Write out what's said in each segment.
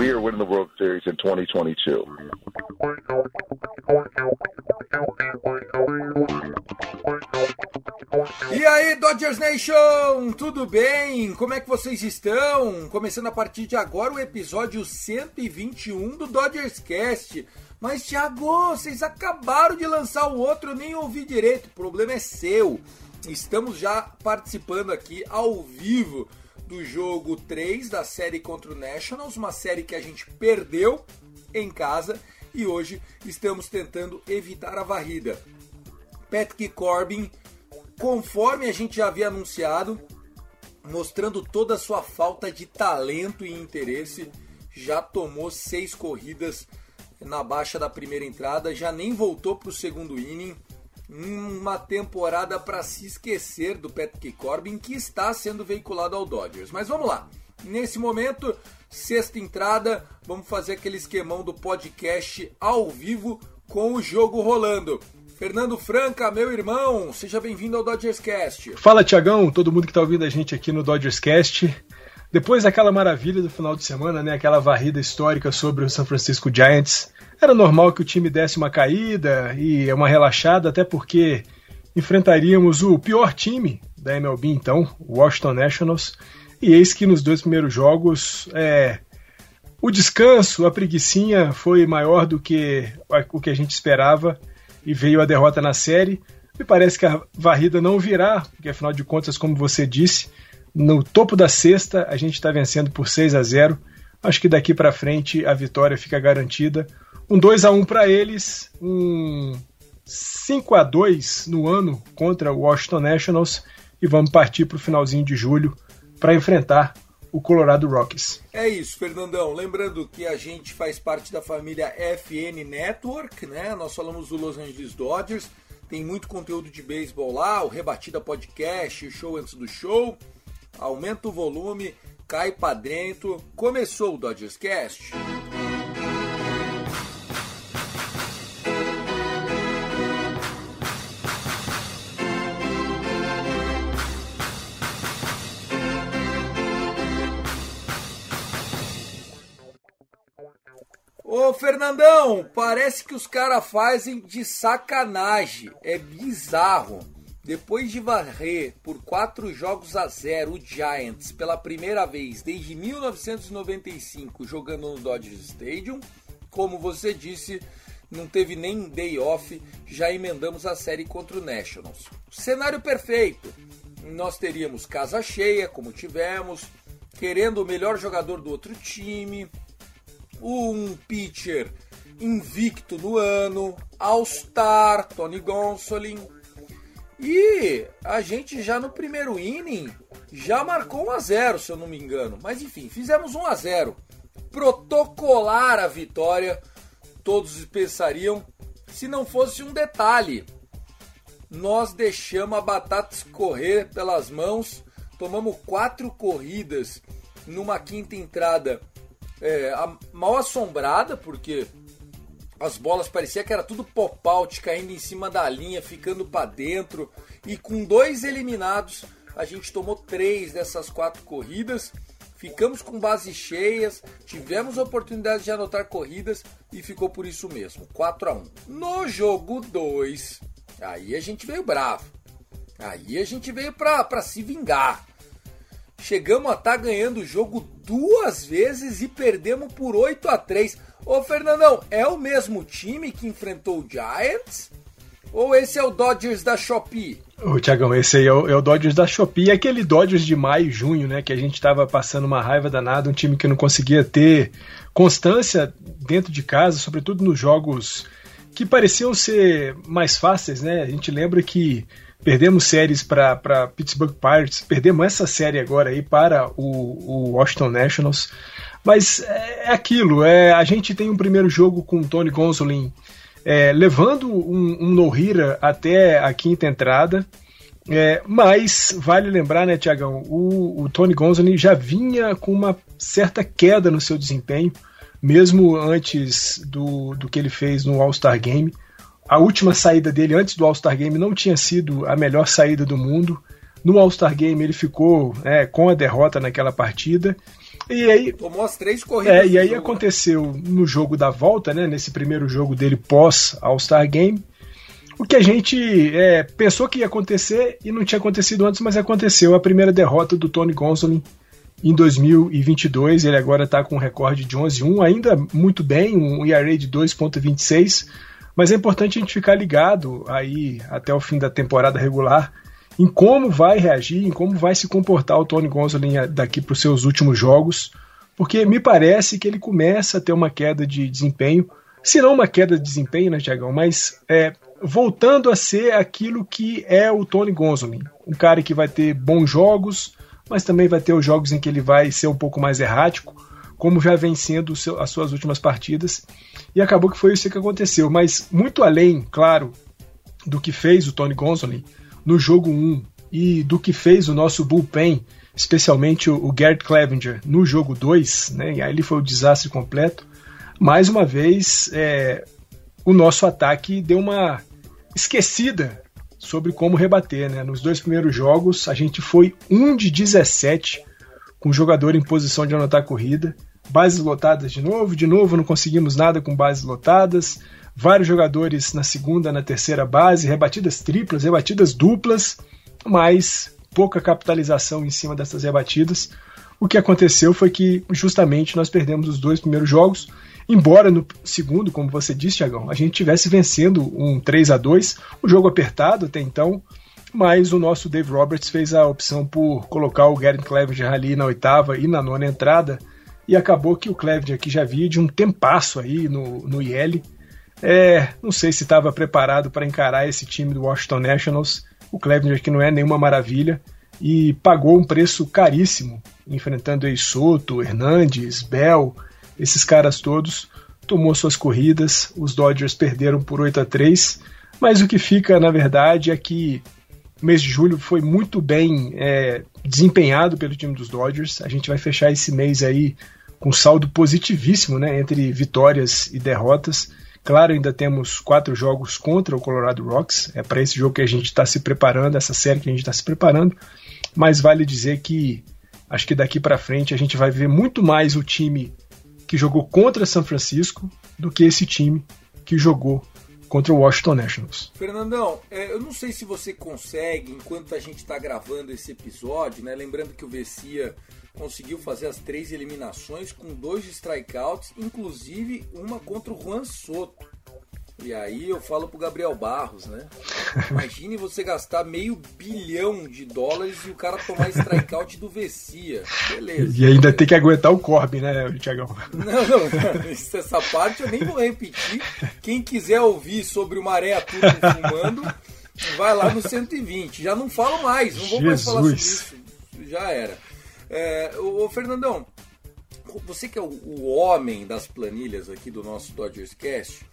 We are winning the World Series in 2022. E aí, Dodgers Nation, tudo bem? Como é que vocês estão? Começando a partir de agora o episódio 121 do Dodgers Cast. Mas, Thiago, vocês acabaram de lançar o outro, nem ouvi direito, o problema é seu. Estamos já participando aqui ao vivo do jogo 3 da série contra o Nationals, uma série que a gente perdeu em casa e hoje estamos tentando evitar a varrida. Patrick Corbin, conforme a gente já havia anunciado, mostrando toda a sua falta de talento e interesse, já tomou seis corridas na baixa da primeira entrada, já nem voltou para o segundo inning. Uma temporada para se esquecer do Patrick Corbin que está sendo veiculado ao Dodgers. Mas vamos lá. Nesse momento, sexta entrada, vamos fazer aquele esquemão do podcast ao vivo com o jogo rolando. Fernando Franca, meu irmão, seja bem-vindo ao Dodgers Cast. Fala, Tiagão, todo mundo que tá ouvindo a gente aqui no Dodgers Cast. Depois daquela maravilha do final de semana, né, aquela varrida histórica sobre o San Francisco Giants, era normal que o time desse uma caída e uma relaxada, até porque enfrentaríamos o pior time da MLB então, o Washington Nationals, e eis que nos dois primeiros jogos é, o descanso, a preguiçinha foi maior do que o que a gente esperava e veio a derrota na série. Me parece que a varrida não virá, porque afinal de contas, como você disse, no topo da sexta a gente está vencendo por 6 a 0. Acho que daqui para frente a vitória fica garantida. Um 2 a 1 para eles, um 5 a 2 no ano contra o Washington Nationals e vamos partir para o finalzinho de julho para enfrentar o Colorado Rockies. É isso, Fernandão. Lembrando que a gente faz parte da família FN Network, né? Nós falamos do Los Angeles Dodgers. Tem muito conteúdo de beisebol lá, o Rebatida Podcast, o show antes do show. Aumenta o volume, cai pra dentro. Começou o Dodgers Cast. Ô Fernandão, parece que os caras fazem de sacanagem. É bizarro. Depois de varrer por 4 jogos a 0 o Giants pela primeira vez desde 1995 jogando no Dodgers Stadium, como você disse, não teve nem day off, já emendamos a série contra o Nationals. Cenário perfeito. Nós teríamos casa cheia, como tivemos, querendo o melhor jogador do outro time, um pitcher invicto no ano, All-Star, Tony Gonsolin. E a gente já no primeiro inning já marcou 1 a 0, se eu não me engano. Mas enfim, fizemos 1 a 0. Protocolar a vitória, todos pensariam, se não fosse um detalhe. Nós deixamos a batata escorrer pelas mãos, tomamos quatro corridas numa quinta entrada é, mal assombrada, porque as bolas parecia que era tudo pop-out, caindo em cima da linha, ficando para dentro. E com dois eliminados, a gente tomou três dessas quatro corridas. Ficamos com bases cheias, tivemos oportunidade de anotar corridas e ficou por isso mesmo, 4 a 1. No jogo 2, aí a gente veio bravo. Aí a gente veio pra se vingar. Chegamos a estar tá ganhando o jogo duas vezes e perdemos por 8 a 3 Ô Fernandão, é o mesmo time que enfrentou o Giants? Ou esse é o Dodgers da Shopee? Ô, Tiagão, esse aí é o, é o, Dodgers da Shopee, é aquele Dodgers de maio e junho, né? Que a gente tava passando uma raiva danada, um time que não conseguia ter constância dentro de casa, sobretudo nos jogos que pareciam ser mais fáceis, né? A gente lembra que perdemos séries para Pittsburgh Pirates, perdemos essa série agora aí para o, o Washington Nationals. Mas é, é aquilo, é, a gente tem um primeiro jogo com o Tony Gonsolin é, levando um, um no-hira até a quinta entrada. É, mas vale lembrar, né, Tiagão, o, o, Tony Gonzalez já vinha com uma certa queda no seu desempenho, mesmo antes do, do que ele fez no All-Star Game. A última saída dele antes do All-Star Game não tinha sido a melhor saída do mundo. No All-Star Game ele ficou é, com a derrota naquela partida e aí, Tomou as três corridas. É, e aí jogo, né? aconteceu né? no jogo da volta, né? Nesse primeiro jogo dele pós All-Star Game. O que a gente é, pensou que ia acontecer e não tinha acontecido antes, mas aconteceu. A primeira derrota do Tony Gonsolin em 2022. Ele agora está com um recorde de 11-1, ainda muito bem, um ERA de 2,26. Mas é importante a gente ficar ligado aí até o fim da temporada regular em como vai reagir, em como vai se comportar o Tony Gonsolin daqui para os seus últimos jogos, porque me parece que ele começa a ter uma queda de desempenho, se não uma queda de desempenho, né, Tiagão, mas é, voltando a ser aquilo que é o Tony Gonsolin, um cara que vai ter bons jogos, mas também vai ter os jogos em que ele vai ser um pouco mais errático, como já vem sendo as suas últimas partidas, e acabou que foi isso que aconteceu, mas muito além, claro, do que fez o Tony Gonsolin, no jogo 1 e do que fez o nosso bullpen, especialmente o, Garrett Clevenger, no jogo 2, né, e aí ele foi o desastre completo, mais uma vez é, o nosso ataque deu uma esquecida sobre como rebater. Né? Nos dois primeiros jogos, a gente foi 1 de 17 com o jogador em posição de anotar corrida. Bases lotadas de novo, de novo não conseguimos nada com bases lotadas. Vários jogadores na segunda, na terceira base, rebatidas triplas, rebatidas duplas, mas pouca capitalização em cima dessas rebatidas. O que aconteceu foi que justamente nós perdemos os dois primeiros jogos, embora no segundo, como você disse, Tiagão, a gente tivesse vencendo um 3 a 2 o jogo apertado até então, mas o nosso Dave Roberts fez a opção por colocar o Gary Clevenger ali na oitava e na nona entrada, e acabou que o Clevenger, que já via de um tempasso aí no, no IL, é, não sei se estava preparado para encarar esse time do Washington Nationals. O Clevenger que não é nenhuma maravilha e pagou um preço caríssimo enfrentando Soto, Hernandes, Bell, esses caras todos. Tomou suas corridas, os Dodgers perderam por 8 a 3, mas o que fica na verdade é que o mês de julho foi muito bem é, desempenhado pelo time dos Dodgers. A gente vai fechar esse mês aí com saldo positivíssimo, né, entre vitórias e derrotas. Claro, ainda temos quatro jogos contra o Colorado Rocks. É para esse jogo que a gente está se preparando, essa série que a gente está se preparando. Mas vale dizer que acho que daqui para frente a gente vai ver muito mais o time que jogou contra São Francisco do que esse time que jogou contra o Washington Nationals. Fernandão, é, eu não sei se você consegue, enquanto a gente está gravando esse episódio, né? Lembrando que o Vessia conseguiu fazer as três eliminações com dois strikeouts, inclusive uma contra o Juan Soto. E aí eu falo pro Gabriel Barros, né? Imagine você gastar meio bilhão de dólares e o cara tomar strikeout do Vessia. Beleza. E ainda tem que aguentar o Corby, né, Tiagão? Não, não, essa parte eu nem vou repetir. Quem quiser ouvir sobre o Maré Tudo fumando, vai lá no 120. Já não falo mais, não vou Jesus. mais falar sobre isso. Já era. É, o, Fernandão, você que é o, o, homem das planilhas aqui do nosso Dodgers Cast,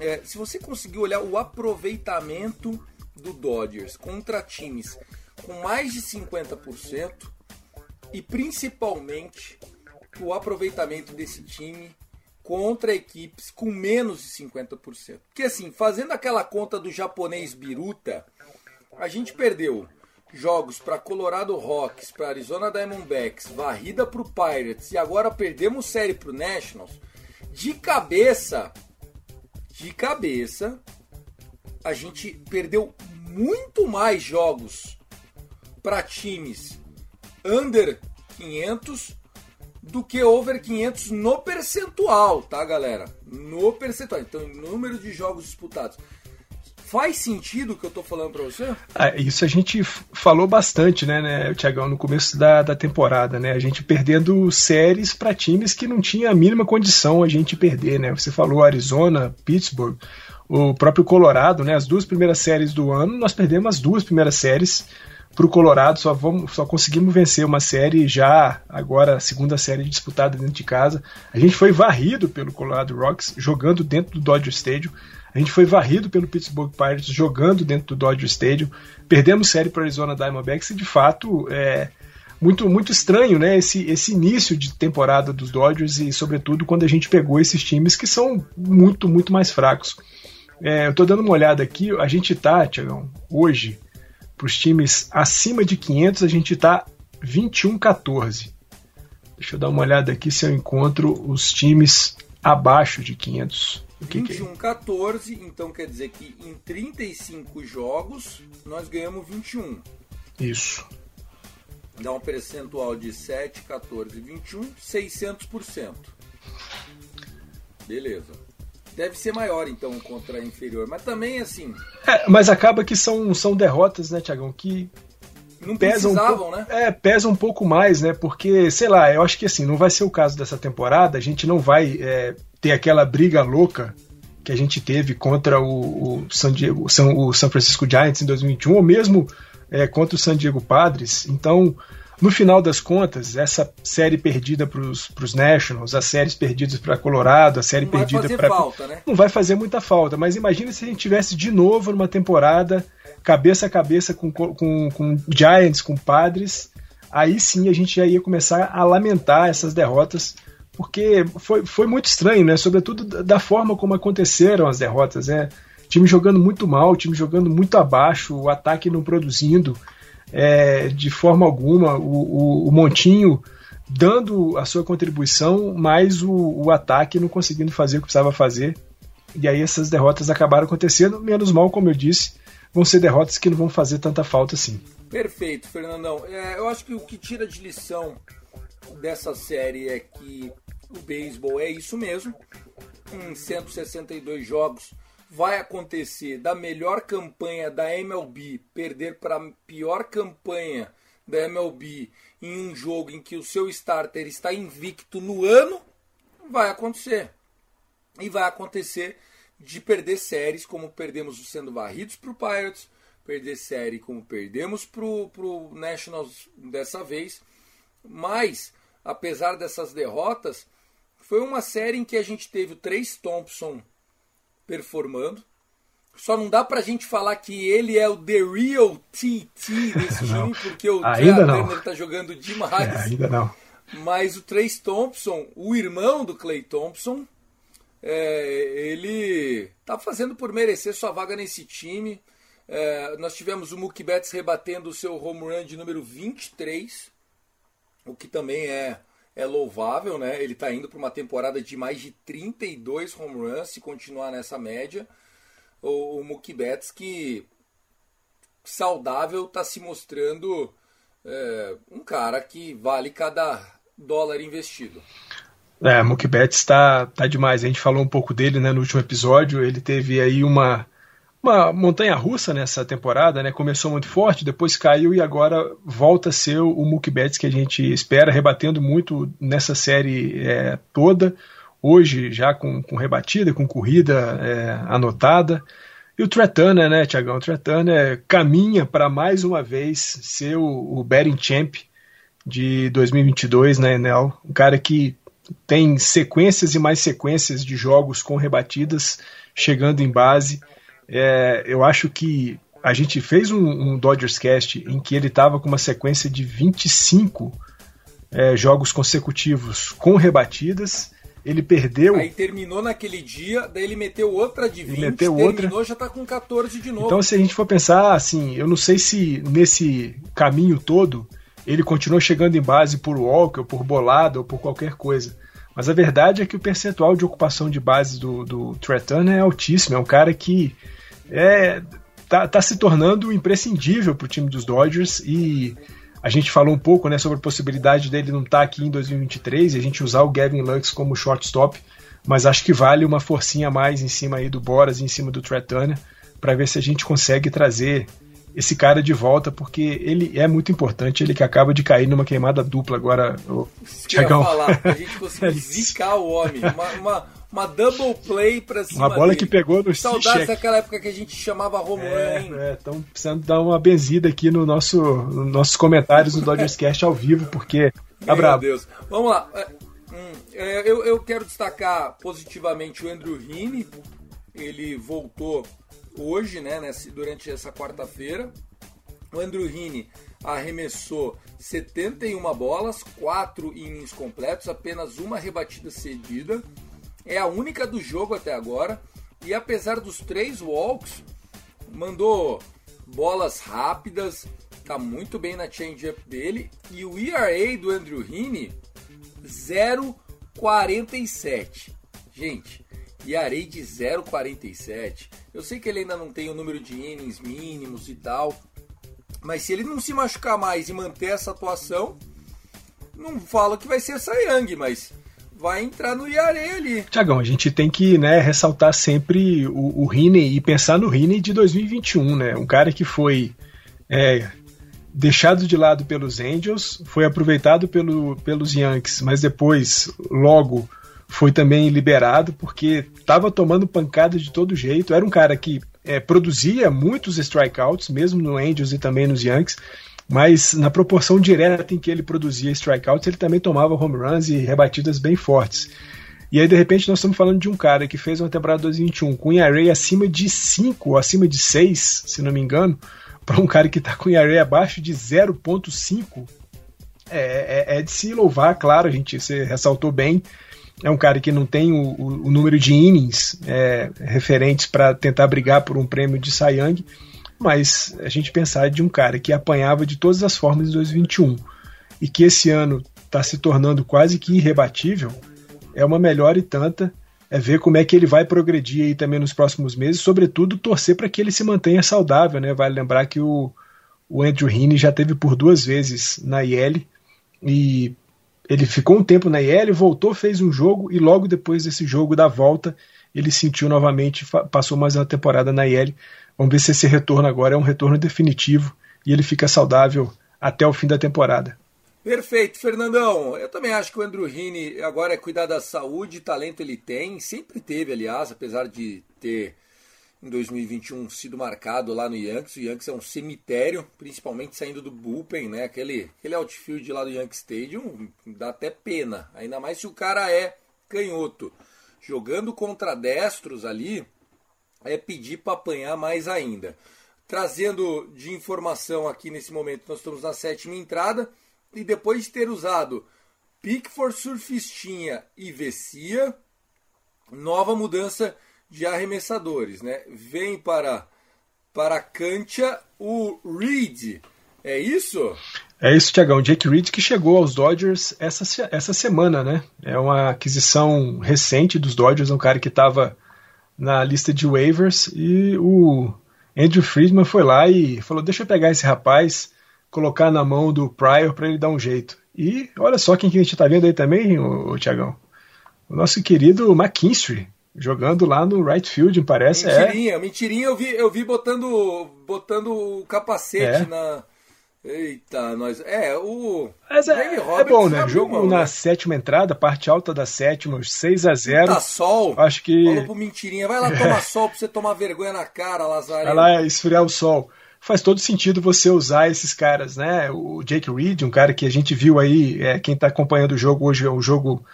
é, se você conseguir olhar o aproveitamento do Dodgers contra times com mais de 50% e principalmente o aproveitamento desse time contra equipes com menos de 50%. Porque assim, fazendo aquela conta do japonês biruta, a gente perdeu jogos para Colorado Rocks, para Arizona Diamondbacks, varrida para o Pirates e agora perdemos série para o Nationals, de cabeça, de cabeça, a gente perdeu muito mais jogos para times under 500 do que over 500 no percentual, tá, galera? No percentual. Então, número de jogos disputados. Faz sentido o que eu tô falando para você? Ah, isso a gente falou bastante, né, né Tiagão, no começo da, da temporada, né? A gente perdendo séries para times que não tinha a mínima condição a gente perder, né? Você falou Arizona, Pittsburgh, o próprio Colorado, né? As duas primeiras séries do ano, nós perdemos as duas primeiras séries para o Colorado, só, vamos, só conseguimos vencer uma série já, agora a segunda série disputada dentro de casa. A gente foi varrido pelo Colorado Rocks, jogando dentro do Dodger Stadium. A gente foi varrido pelo Pittsburgh Pirates, jogando dentro do Dodger Stadium. Perdemos série para Arizona Diamondbacks e, de fato, é muito, muito estranho né, esse, esse início de temporada dos Dodgers e, sobretudo, quando a gente pegou esses times que são muito, muito mais fracos. É, eu estou dando uma olhada aqui, a gente tá, Tiagão, hoje para os times acima de 500, a gente está 21-14. Deixa eu dar uma olhada aqui se eu encontro os times abaixo de 500. Que 21 14, é? então quer dizer que em 35 jogos nós ganhamos 21. Isso. Dá um percentual de 7, 14, 21, 600%. Beleza. Deve ser maior, então, contra a inferior. Mas também, assim. É, mas acaba que são, são derrotas, né, Tiagão? Que. Não precisavam, um pouco, né? É, pesa um pouco mais, né? Porque, sei lá, eu acho que assim, não vai ser o caso dessa temporada, a gente não vai é, ter aquela briga louca que a gente teve contra o, o, San, Diego, São, o San Francisco Giants em 2021, ou mesmo é, contra o San Diego Padres. Então, no final das contas, essa série perdida para os Nationals, as séries perdidas para Colorado, a série não perdida para. Né? Não vai fazer muita falta, mas imagine se a gente tivesse de novo numa temporada cabeça a cabeça com, com, com Giants, com Padres. Aí sim a gente já ia começar a lamentar essas derrotas, porque foi, foi muito estranho, né? Sobretudo da forma como aconteceram as derrotas. Né? Time jogando muito mal, time jogando muito abaixo, o ataque não produzindo é, de forma alguma o, o, o, Montinho dando a sua contribuição, mas o, o, ataque não conseguindo fazer o que precisava fazer. E aí essas derrotas acabaram acontecendo, menos mal, como eu disse, vão ser derrotas que não vão fazer tanta falta assim. Perfeito, Fernandão. É, eu acho que o que tira de lição dessa série é que o beisebol é isso mesmo. Em 162 jogos, vai acontecer da melhor campanha da MLB perder para a pior campanha da MLB em um jogo em que o seu starter está invicto no ano, vai acontecer. E vai acontecer de perder séries como perdemos sendo varridos para o Pirates, perder série como perdemos para o Nationals dessa vez. Mas, apesar dessas derrotas, foi uma série em que a gente teve o Trace Thompson performando. Só não dá pra gente falar que ele é o The Real TT desse time, porque o ainda. Turner tá jogando demais. É, ainda não. Mas o Trace Thompson, o irmão do Clay Thompson, é, ele tá fazendo por merecer sua vaga nesse time. É, nós tivemos o Mookie Betts rebatendo o seu home run de número 23, o que também é é louvável, né? Ele está indo para uma temporada de mais de 32 home runs, se continuar nessa média. O, o Mookie Betts, que saudável, está se mostrando é, um cara que vale cada dólar investido. É, Mookie Betts está tá demais. A gente falou um pouco dele né, no último episódio. Ele teve aí uma uma montanha russa nessa temporada, né? Começou muito forte, depois caiu e agora volta a ser o Mookie Betts que a gente espera, rebatendo muito nessa série é, toda. Hoje já com, com rebatida, com corrida é, anotada. E o Tretana, né, Tiagão? O Tretana caminha para mais uma vez ser o, o batting champ de 2022 na Enel. Um cara que tem sequências e mais sequências de jogos com rebatidas chegando em base. É, eu acho que a gente fez um, um Dodgers Cast em que ele estava com uma sequência de 25 é, jogos consecutivos com rebatidas. Ele perdeu. Aí terminou naquele dia, daí ele meteu outra de 20, meteu terminou, outra. já tá com 14 de novo. Então, se a gente for pensar assim, eu não sei se nesse caminho todo ele continuou chegando em base por Walker, por Bolada ou por qualquer coisa. Mas a verdade é que o percentual de ocupação de base do, do Trey Turner é altíssimo. É um cara que é, tá, tá se tornando imprescindível para o time dos Dodgers e a gente falou um pouco né, sobre a possibilidade dele não estar tá aqui em 2023 e a gente usar o Gavin Lux como shortstop, mas acho que vale uma forcinha a mais em cima aí do Boras e em cima do Trey Turner para ver se a gente consegue trazer esse cara de volta, porque ele é muito importante, ele que acaba de cair numa queimada dupla agora. O Tiagão. falar, a gente conseguiu zicar o homem. Uma, uma, uma, double play pra cima Uma bola dele. que pegou no Saudades daquela época que a gente chamava home é, run. É, estão precisando dar uma benzida aqui no nosso, nos nossos comentários do Dodgers Cast ao vivo, porque tá Meu bravo. Deus. Vamos lá. É, hum, é, eu, eu quero destacar positivamente o Andrew Heaney. Ele voltou hoje, né, durante essa quarta-feira. O Andrew Heaney arremessou 71 bolas, 4 innings completos, apenas uma rebatida cedida. É a única do jogo até agora. E apesar dos três walks, mandou bolas rápidas, tá muito bem na change-up dele. E o ERA do Andrew Heaney, 0,47. Gente, ERA de 0,47 eu sei que ele ainda não tem o número de innings mínimos e tal, mas se ele não se machucar mais e manter essa atuação, não falo que vai ser Young, mas vai entrar no Iare ali. Tiagão, a gente tem que né, ressaltar sempre o, o Riney e pensar no Riney de 2021, né? Um cara que foi é, deixado de lado pelos Angels, foi aproveitado pelo, pelos Yankees, mas depois logo foi também liberado porque estava tomando pancada de todo jeito. Era um cara que é, produzia muitos strikeouts, mesmo no Angels e também nos Yankees, mas na proporção direta em que ele produzia strikeouts, ele também tomava home runs e rebatidas bem fortes. E aí, de repente, nós estamos falando de um cara que fez uma temporada 2021 com ERA acima de 5 ou acima de 6, se não me engano, para um cara que está com ERA abaixo de 0.5. É, é, é, de se louvar, claro, a gente você ressaltou bem é um cara que não tem o, o, o número de innings é, referentes para tentar brigar por um prêmio de Cy Young, mas a gente pensar de um cara que apanhava de todas as formas em 2021 e que esse ano está se tornando quase que irrebatível, é uma melhor e tanta. É ver como é que ele vai progredir aí também nos próximos meses, sobretudo torcer para que ele se mantenha saudável, né? Vale lembrar que o, o Andrew Heaney já teve por duas vezes na IL e ele ficou um tempo na IL, voltou, fez um jogo e logo depois desse jogo da volta ele sentiu novamente, passou mais uma temporada na IL. Vamos ver se esse retorno agora é um retorno definitivo e ele fica saudável até o fim da temporada. Perfeito, Fernandão. Eu também acho que o Andrew Heaney agora é cuidar da saúde, talento ele tem, sempre teve, aliás, apesar de ter em 2021 sido marcado lá no Yankees. O Yankees é um cemitério, principalmente saindo do bullpen, né? Aquele, aquele outfield lá do Yankee Stadium dá até pena, ainda mais se o cara é canhoto. Jogando contra destros ali é pedir para apanhar mais ainda. Trazendo de informação aqui nesse momento, nós estamos na sétima entrada e depois de ter usado Pickford, Surfistinha e Vessia, nova mudança de arremessadores, né? Vem para para Cantia o Reed. É isso? É isso, Tiagão. Jake Reed que chegou aos Dodgers essa, essa semana, né? É uma aquisição recente dos Dodgers, um cara que estava na lista de waivers e o Andrew Friedman foi lá e falou: Deixa eu pegar esse rapaz, colocar na mão do Pryor para ele dar um jeito. E olha só quem que a gente está vendo aí também, o, o Tiagão. O nosso querido McKinstry, jogando lá no right field, parece. É. Mentirinha, é. mentirinha eu vi, eu vi botando, botando o capacete é. na. Eita, nós. É, o. Mas é, é bom, né? Jogo mão, na né? sétima entrada, parte alta da sétima, 6 a 0 Tá sol. Acho que. Falou pro mentirinha, vai lá tomar sol pra você tomar vergonha na cara, Lazareno. Vai lá esfriar o sol. Faz todo sentido você usar esses caras, né? O Jake Reed, um cara que a gente viu aí, é, quem tá acompanhando o jogo hoje, é um jogo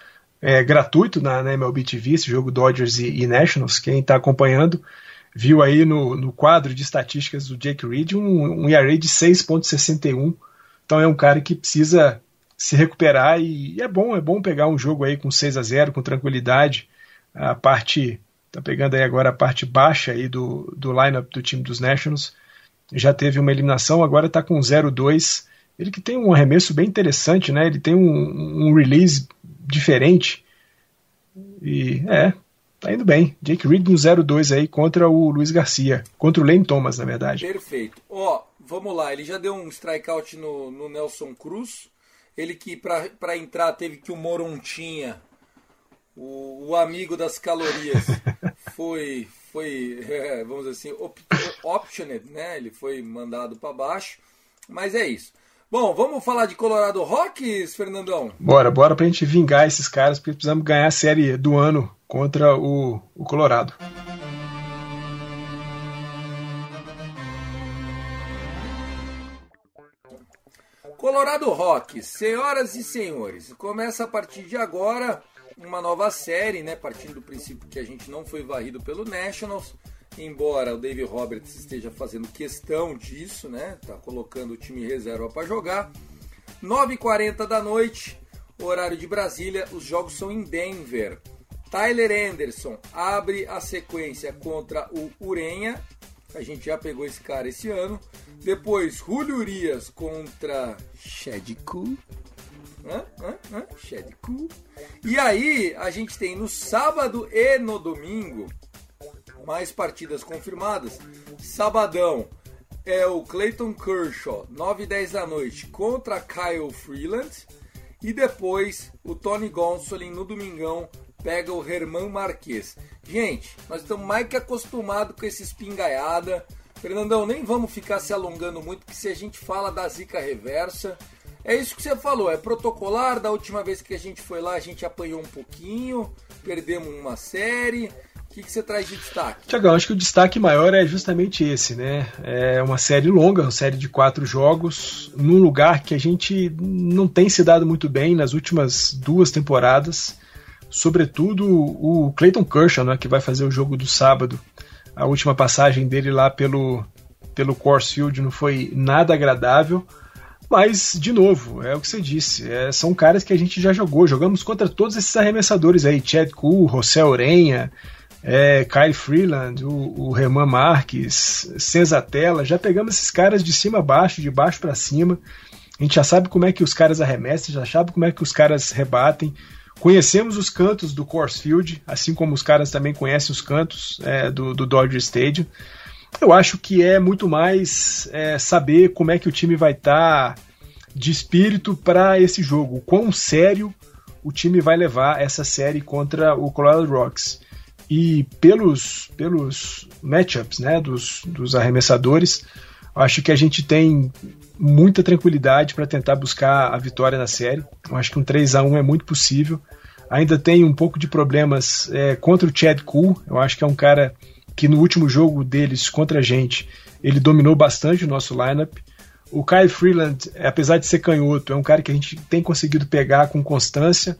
é, gratuito na, na, MLB TV, esse jogo Dodgers e, e Nationals. Quem está acompanhando viu aí no, no, quadro de estatísticas do Jake Reed um, um ERA de 6.61. Então é um cara que precisa se recuperar e, é bom, é bom pegar um jogo aí com 6 a 0 com tranquilidade. A parte tá pegando aí agora a parte baixa aí do, do lineup do time dos Nationals. Já teve uma eliminação, agora está com 0-2. Ele que tem um arremesso bem interessante, né? Ele tem um, um release diferente. E é, tá indo bem. Jake Reed no 0-2 aí contra o Luiz Garcia. Contra o Lane Thomas, na verdade. Perfeito. Ó, vamos lá. Ele já deu um strikeout no, no Nelson Cruz. Ele que para entrar teve que o Morontinha, o, o amigo das calorias, foi, foi é, vamos dizer assim, op, optioned, né? Ele foi mandado para baixo. Mas é isso. Bom, vamos falar de Colorado Rocks, Fernandão? Bora, bora pra gente vingar esses caras, porque precisamos ganhar a série do ano contra o, o Colorado. Colorado Rocks, senhoras e senhores, começa a partir de agora uma nova série, né? Partindo do princípio que a gente não foi varrido pelo Nationals embora o Dave Roberts esteja fazendo questão disso, né? Tá colocando o time reserva para jogar. 9h40 da noite, horário de Brasília, os jogos são em Denver. Tyler Anderson abre a sequência contra o Urenha. A gente já pegou esse cara esse ano. Depois, Julio Urias contra Shedku. Hã? E aí, a gente tem no sábado e no domingo mais partidas confirmadas. Sabadão é o Clayton Kershaw, 9 e 10 da noite, contra Kyle Freeland. E depois o Tony Gonsolin no domingão pega o Herman Marquez. Gente, nós estamos mais que acostumados com esse espingaiada. Fernandão, nem vamos ficar se alongando muito, porque se a gente fala da zica reversa, é isso que você falou, é protocolar. Da última vez que a gente foi lá, a gente apanhou um pouquinho, perdemos uma série que, que você traz de destaque? Tiagão, acho que o destaque maior é justamente esse, né? É uma série longa, uma série de quatro jogos, num lugar que a gente não tem se dado muito bem nas últimas duas temporadas. Sobretudo o Clayton Kershaw, né, que vai fazer o jogo do sábado. A última passagem dele lá pelo, pelo Coors Field não foi nada agradável. Mas, de novo, é o que você disse. É, são caras que a gente já jogou. Jogamos contra todos esses arremessadores aí: Chad Kuhl, José Orenha, é, Kai Freeland, o, o Herman Marques, Senzatella, já pegamos esses caras de cima a baixo, de baixo para cima. A gente já sabe como é que os caras arremessam, já sabe como é que os caras rebatem. Conhecemos os cantos do Coors Field, assim como os caras também conhecem os cantos é, do, do Dodger Stadium. Eu acho que é muito mais é, saber como é que o time vai estar tá de espírito para esse jogo, quão sério o time vai levar essa série contra o Colorado Rocks e pelos, pelos matchups né, dos, dos arremessadores, acho que a gente tem muita tranquilidade para tentar buscar a vitória na série. Eu acho que um 3 a 1 é muito possível. Ainda tem um pouco de problemas é, contra o Chad Cool. Eu acho que é um cara que no último jogo deles contra a gente, ele dominou bastante o nosso lineup. O Kyle Freeland, apesar de ser canhoto, é um cara que a gente tem conseguido pegar com constância.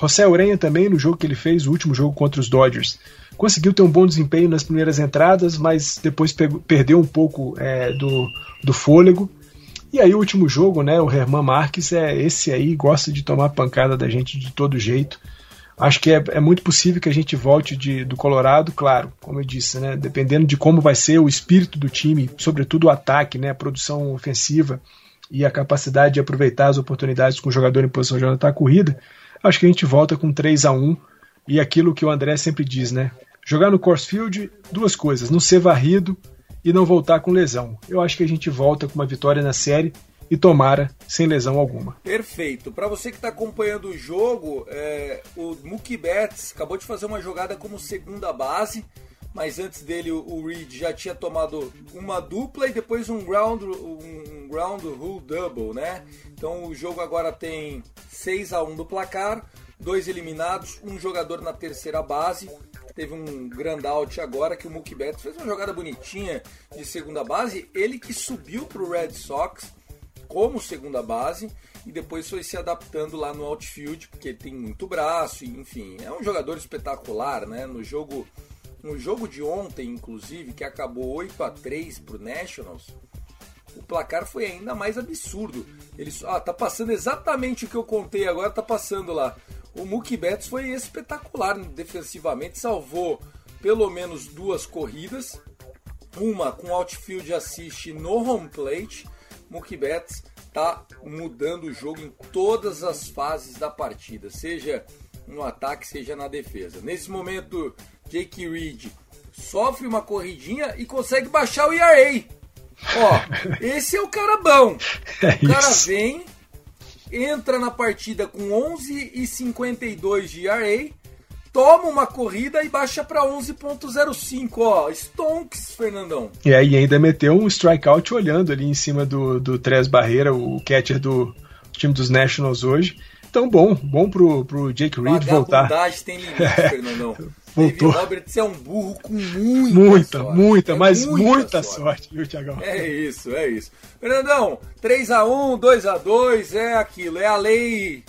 José Urenha também, no jogo que ele fez, o último jogo contra os Dodgers, conseguiu ter um bom desempenho nas primeiras entradas, mas depois pegou, perdeu um pouco é, do, do fôlego. E aí o último jogo, né, o Herman Marques, é esse aí, gosta de tomar pancada da gente de todo jeito. Acho que é, é muito possível que a gente volte de, do Colorado, claro, como eu disse, né, dependendo de como vai ser o espírito do time, sobretudo o ataque, né, a produção ofensiva e a capacidade de aproveitar as oportunidades com o jogador em posição de anotar a corrida, acho que a gente volta com 3 a 1 e aquilo que o André sempre diz, né? Jogar no Corsfield, duas coisas: não ser varrido e não voltar com lesão. Eu acho que a gente volta com uma vitória na série e tomara sem lesão alguma. Perfeito. Para você que está acompanhando o jogo, é, o Mookie Betts acabou de fazer uma jogada como segunda base, mas antes dele o Reed já tinha tomado uma dupla e depois um ground um ground rule double, né? Então o jogo agora tem 6 a 1 do placar, dois eliminados, um jogador na terceira base. Teve um grand out agora que o Mookie Betts fez uma jogada bonitinha de segunda base. Ele que subiu para o Red Sox como segunda base e depois foi se adaptando lá no outfield, porque tem muito braço, enfim, é um jogador espetacular, né? No jogo no jogo de ontem, inclusive, que acabou 8 a 3 pro Nationals, o placar foi ainda mais absurdo. Ele ah, tá passando exatamente o que eu contei agora, tá passando lá. O Mookie Betts foi espetacular defensivamente, salvou pelo menos duas corridas, uma com outfield assist no home plate. Mookie Betts tá mudando o jogo em todas as fases da partida, seja no ataque, seja na defesa. Nesse momento Jake Reed, sofre uma corridinha e consegue baixar o ERA. Ó, esse é o cara bom. É o cara vem, entra na partida com 11 e 52 de ERA, toma uma corrida e baixa para 11.05, ó. Stonks, Fernandão. E aí ainda meteu um strikeout olhando ali em cima do, do Tres Barreira, o catcher do time dos Nationals hoje. Então, bom, bom pro, pro Jake Reed voltar. Tem limite, Fernandão. Voltou. David Roberts é um burro com muita Muita, sorte. muita, É mas muita, sorte, viu, Tiagão? É isso, é isso. Fernandão, 3x1, 2x2, é aquilo, é a lei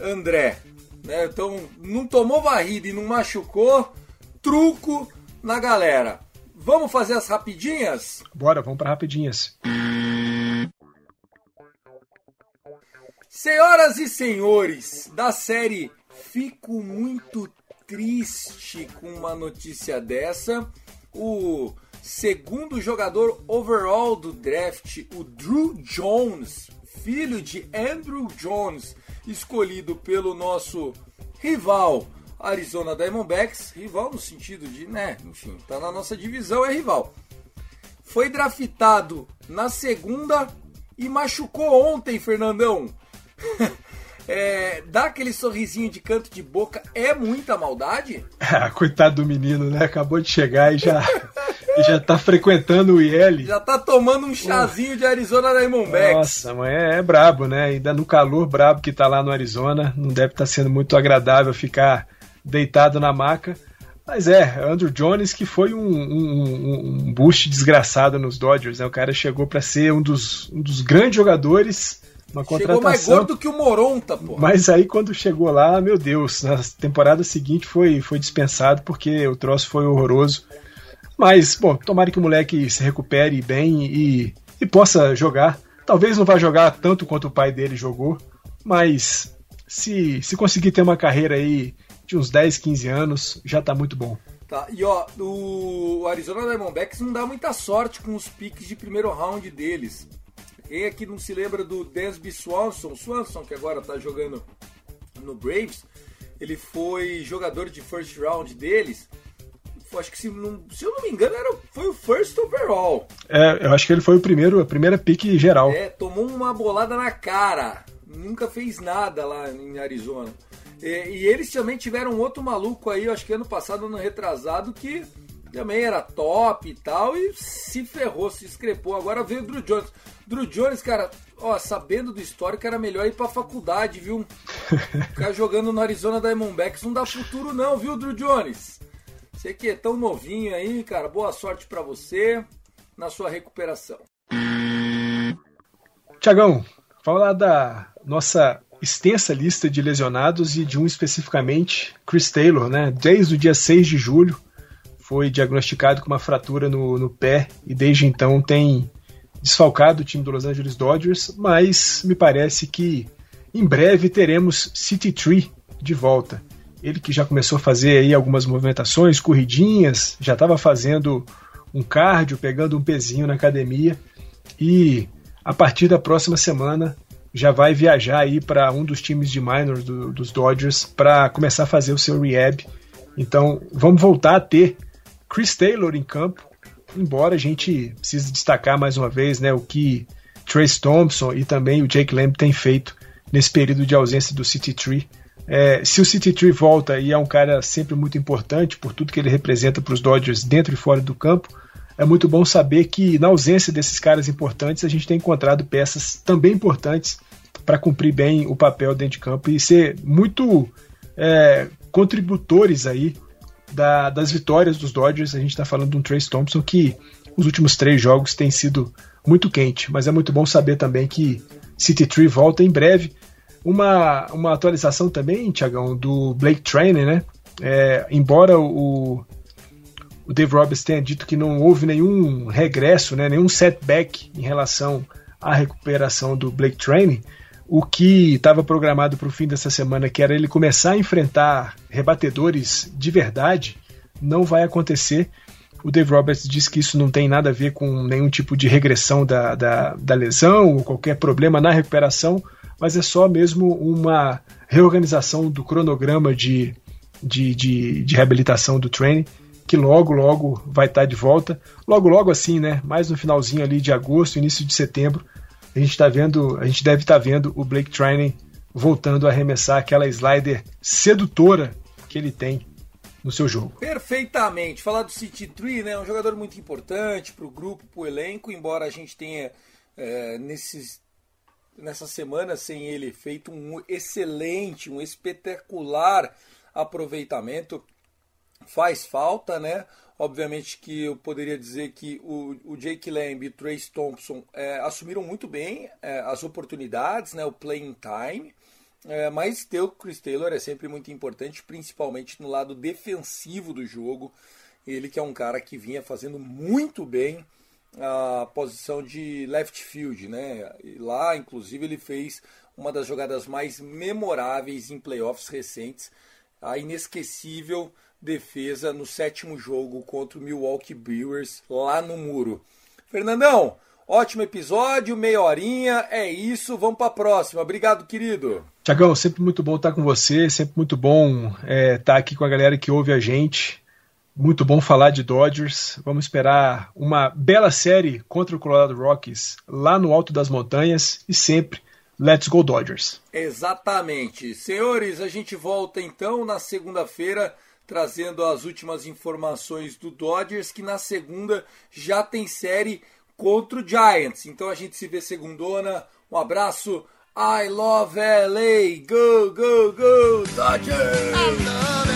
André. Né? Então, não tomou varrida e não machucou, truco na galera. Vamos fazer as rapidinhas? Bora, vamos para rapidinhas. Senhoras e senhores, da série Fico muito triste com uma notícia dessa. O segundo jogador overall do draft, o Drew Jones, filho de Andrew Jones, escolhido pelo nosso rival Arizona Diamondbacks, rival no sentido de, né, enfim, tá na nossa divisão, é rival. Foi draftado na segunda e machucou ontem, Fernandão. É, dá aquele sorrisinho de canto de boca é muita maldade? Ah, coitado do menino, né? Acabou de chegar e já, e já tá frequentando o IL. Já tá tomando um chazinho de Arizona Diamondbacks. Nossa, mas é, é brabo, né? Ainda no calor brabo que tá lá no Arizona, não deve estar sendo muito agradável ficar deitado na maca. Mas é, Andrew Jones que foi um, um, um boost desgraçado nos Dodgers, né? O cara chegou para ser um dos, um dos grandes jogadores, uma Chegou mais contratação. gordo que o Moronta, pô. Mas aí quando chegou lá, meu Deus, na temporada seguinte foi, foi dispensado porque o troço foi horroroso. Mas, bom, tomara que o moleque se recupere bem e, e possa jogar. Talvez não vá jogar tanto quanto o pai dele jogou, mas se, se conseguir ter uma carreira aí de uns 10, 15 anos, já tá muito bom. Tá, e ó, o Arizona Diamondbacks não dá muita sorte com os piques de primeiro round deles. Quem aqui não se lembra do Dansby Swanson, Swanson que agora tá jogando no Braves, ele foi jogador de first round deles. Acho que se, não, se eu não me engano era, foi o first overall. É, eu acho que ele foi o primeiro, a primeira pique geral. É, tomou uma bolada na cara. Nunca fez nada lá em Arizona. E, e eles também tiveram outro maluco aí, acho que ano passado, ano retrasado, que também era top e tal, e se ferrou, se escrepou. Agora veio o Drew Jones. Drew Jones, cara, ó, sabendo do histórico, era melhor ir pra faculdade, viu? Ficar jogando no Arizona Diamondbacks não dá futuro não, viu, Drew Jones? Você que é tão novinho aí, cara, boa sorte pra você na sua recuperação. Tiagão, falar da nossa extensa lista de lesionados e de um especificamente, Chris Taylor, né? Desde o dia 6 de julho foi diagnosticado com uma fratura no, no pé e desde então tem desfalcado o time do Los Angeles Dodgers, mas me parece que em breve teremos City Tree de volta. Ele que já começou a fazer aí algumas movimentações, corridinhas, já estava fazendo um cardio, pegando um pezinho na academia e a partir da próxima semana já vai viajar aí para um dos times de minors do, dos Dodgers para começar a fazer o seu rehab. Então vamos voltar a ter Chris Taylor em campo, embora a gente precise destacar mais uma vez né, o que Trace Thompson e também o Jake Lamb têm feito nesse período de ausência do City Tree. É, se o City Tree volta e é um cara sempre muito importante por tudo que ele representa para os Dodgers dentro e fora do campo, é muito bom saber que na ausência desses caras importantes a gente tem encontrado peças também importantes para cumprir bem o papel dentro de campo e ser muito é, contributores aí da, das vitórias dos Dodgers. A gente está falando de um Trace Thompson que os últimos três jogos tem sido muito quente, mas é muito bom saber também que City Tree volta em breve. Uma, uma atualização também, Tiagão, do Blake Trainer, né? É, embora o, o Dave Roberts tenha dito que não houve nenhum regresso, né, nenhum setback em relação à recuperação do Blake Trainer, o que estava programado para o fim dessa semana, que era ele começar a enfrentar rebatedores de verdade, não vai acontecer. O Dave Roberts disse que isso não tem nada a ver com nenhum tipo de regressão da, da, da lesão ou qualquer problema na recuperação, mas é só mesmo uma reorganização do cronograma de, de, de, de reabilitação do training, que logo, logo vai estar de volta. Logo, logo assim, né? Mais no finalzinho ali de agosto, início de setembro, a gente tá vendo, a gente deve estar tá vendo o Blake Trinan voltando a arremessar aquela slider sedutora que ele tem no seu jogo. Perfeitamente. Falar do City Tree, né? É um jogador muito importante para o grupo, para o elenco, embora a gente tenha é, nesses, nessa semana sem ele feito um excelente, um espetacular aproveitamento. Faz falta, né? Obviamente que eu poderia dizer que o, o Jake Lamb e o Trace Thompson é, assumiram muito bem é, as oportunidades, né? O playing time. É, mas ter o Chris Taylor é sempre muito importante, principalmente no lado defensivo do jogo. Ele que é um cara que vinha fazendo muito bem a posição de left field, né? E lá, inclusive, ele fez uma das jogadas mais memoráveis em playoffs recentes, a inesquecível defesa no sétimo jogo contra o Milwaukee Brewers lá no muro. Fernandão, Ótimo episódio, meia horinha, é isso, vamos para a próxima. Obrigado, querido. Tiagão, sempre muito bom estar com você, sempre muito bom é, estar aqui com a galera que ouve a gente. Muito bom falar de Dodgers. Vamos esperar uma bela série contra o Colorado Rockies lá no alto das montanhas e sempre Let's Go Dodgers. Exatamente. Senhores, a gente volta então na segunda-feira trazendo as últimas informações do Dodgers, que na segunda já tem série contra o Giants. Então a gente se vê segundona. Um abraço. I love LA. Go, go, go, Dodgers!